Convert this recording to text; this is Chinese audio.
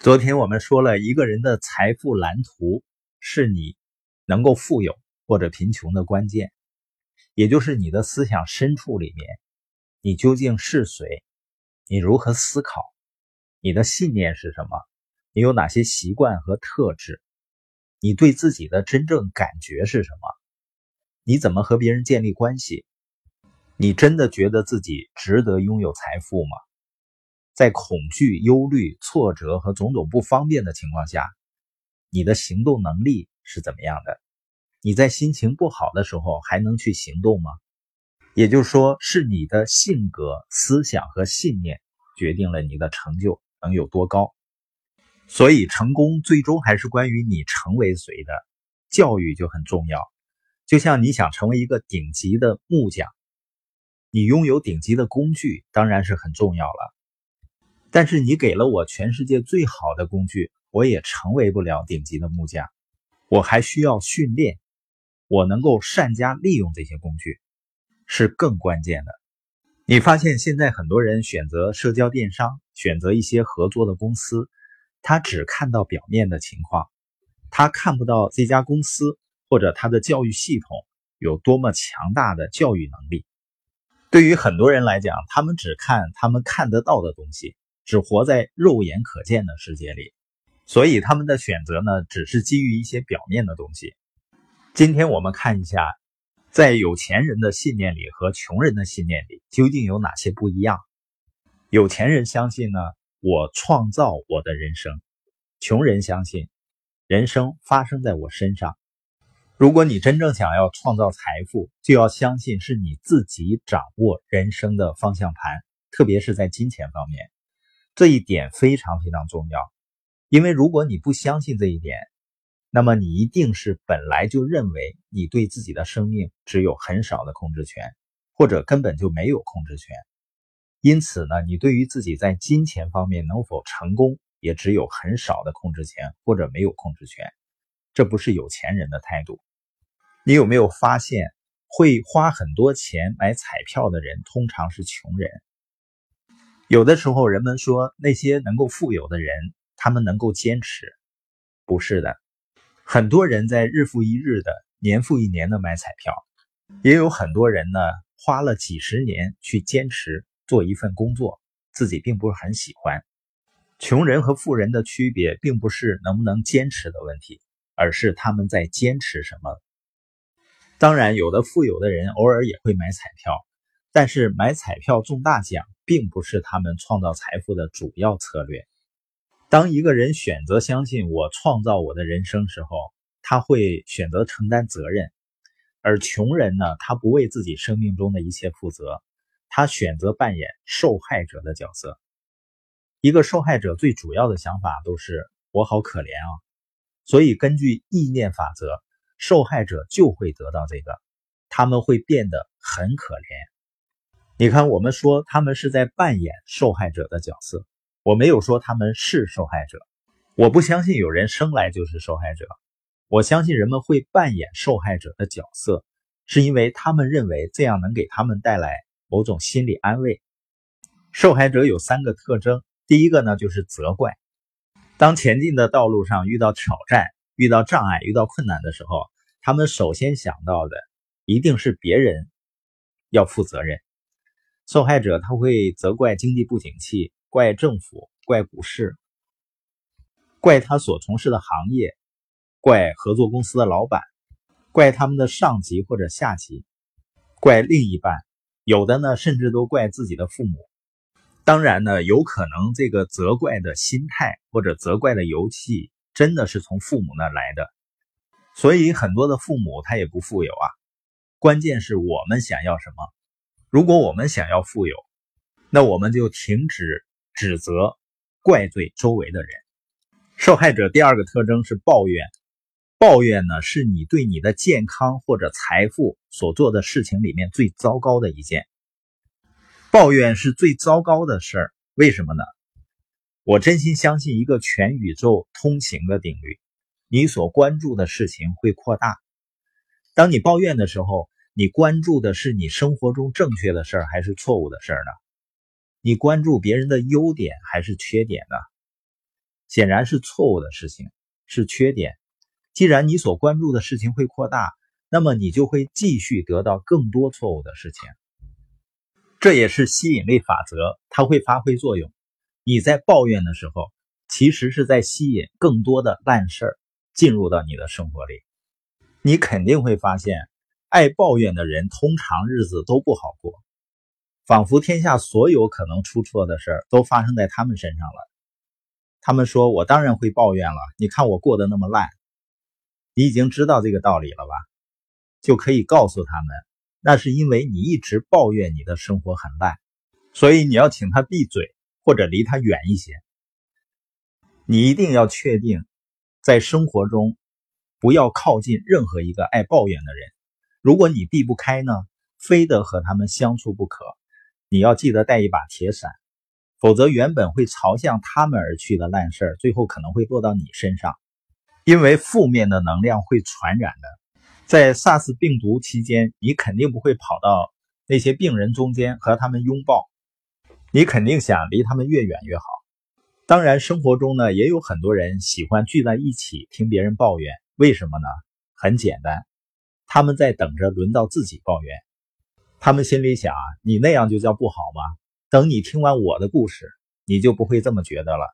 昨天我们说了一个人的财富蓝图是你能够富有或者贫穷的关键，也就是你的思想深处里面，你究竟是谁？你如何思考？你的信念是什么？你有哪些习惯和特质？你对自己的真正感觉是什么？你怎么和别人建立关系？你真的觉得自己值得拥有财富吗？在恐惧、忧虑、挫折和种种不方便的情况下，你的行动能力是怎么样的？你在心情不好的时候还能去行动吗？也就是说，是你的性格、思想和信念决定了你的成就能有多高。所以，成功最终还是关于你成为谁的。教育就很重要，就像你想成为一个顶级的木匠，你拥有顶级的工具当然是很重要了。但是你给了我全世界最好的工具，我也成为不了顶级的木匠。我还需要训练，我能够善加利用这些工具，是更关键的。你发现现在很多人选择社交电商，选择一些合作的公司，他只看到表面的情况，他看不到这家公司或者他的教育系统有多么强大的教育能力。对于很多人来讲，他们只看他们看得到的东西。只活在肉眼可见的世界里，所以他们的选择呢，只是基于一些表面的东西。今天我们看一下，在有钱人的信念里和穷人的信念里究竟有哪些不一样。有钱人相信呢，我创造我的人生；穷人相信，人生发生在我身上。如果你真正想要创造财富，就要相信是你自己掌握人生的方向盘，特别是在金钱方面。这一点非常非常重要，因为如果你不相信这一点，那么你一定是本来就认为你对自己的生命只有很少的控制权，或者根本就没有控制权。因此呢，你对于自己在金钱方面能否成功，也只有很少的控制权，或者没有控制权。这不是有钱人的态度。你有没有发现，会花很多钱买彩票的人，通常是穷人？有的时候，人们说那些能够富有的人，他们能够坚持，不是的。很多人在日复一日的、年复一年的买彩票，也有很多人呢花了几十年去坚持做一份工作，自己并不是很喜欢。穷人和富人的区别，并不是能不能坚持的问题，而是他们在坚持什么。当然，有的富有的人偶尔也会买彩票，但是买彩票中大奖。并不是他们创造财富的主要策略。当一个人选择相信我创造我的人生时候，他会选择承担责任。而穷人呢，他不为自己生命中的一切负责，他选择扮演受害者的角色。一个受害者最主要的想法都是我好可怜啊，所以根据意念法则，受害者就会得到这个，他们会变得很可怜。你看，我们说他们是在扮演受害者的角色，我没有说他们是受害者。我不相信有人生来就是受害者，我相信人们会扮演受害者的角色，是因为他们认为这样能给他们带来某种心理安慰。受害者有三个特征，第一个呢就是责怪。当前进的道路上遇到挑战、遇到障碍、遇到困难的时候，他们首先想到的一定是别人要负责任。受害者他会责怪经济不景气，怪政府，怪股市，怪他所从事的行业，怪合作公司的老板，怪他们的上级或者下级，怪另一半，有的呢甚至都怪自己的父母。当然呢，有可能这个责怪的心态或者责怪的游戏真的是从父母那来的，所以很多的父母他也不富有啊。关键是我们想要什么。如果我们想要富有，那我们就停止指责、怪罪周围的人。受害者第二个特征是抱怨，抱怨呢是你对你的健康或者财富所做的事情里面最糟糕的一件。抱怨是最糟糕的事儿，为什么呢？我真心相信一个全宇宙通行的定律：你所关注的事情会扩大。当你抱怨的时候。你关注的是你生活中正确的事儿还是错误的事儿呢？你关注别人的优点还是缺点呢？显然是错误的事情，是缺点。既然你所关注的事情会扩大，那么你就会继续得到更多错误的事情。这也是吸引力法则，它会发挥作用。你在抱怨的时候，其实是在吸引更多的烂事儿进入到你的生活里。你肯定会发现，爱抱怨的人通常日子都不好过，仿佛天下所有可能出错的事儿都发生在他们身上了。他们说：“我当然会抱怨了，你看我过得那么烂。”你已经知道这个道理了吧？就可以告诉他们，那是因为你一直抱怨你的生活很烂，所以你要请他闭嘴，或者离他远一些。你一定要确定，在生活中不要靠近任何一个爱抱怨的人。如果你避不开呢，非得和他们相处不可，你要记得带一把铁伞，否则原本会朝向他们而去的烂事儿，最后可能会落到你身上。因为负面的能量会传染的，在 SARS 病毒期间，你肯定不会跑到那些病人中间和他们拥抱，你肯定想离他们越远越好。当然，生活中呢，也有很多人喜欢聚在一起听别人抱怨，为什么呢？很简单，他们在等着轮到自己抱怨。他们心里想啊：你那样就叫不好吗？等你听完我的故事，你就不会这么觉得了。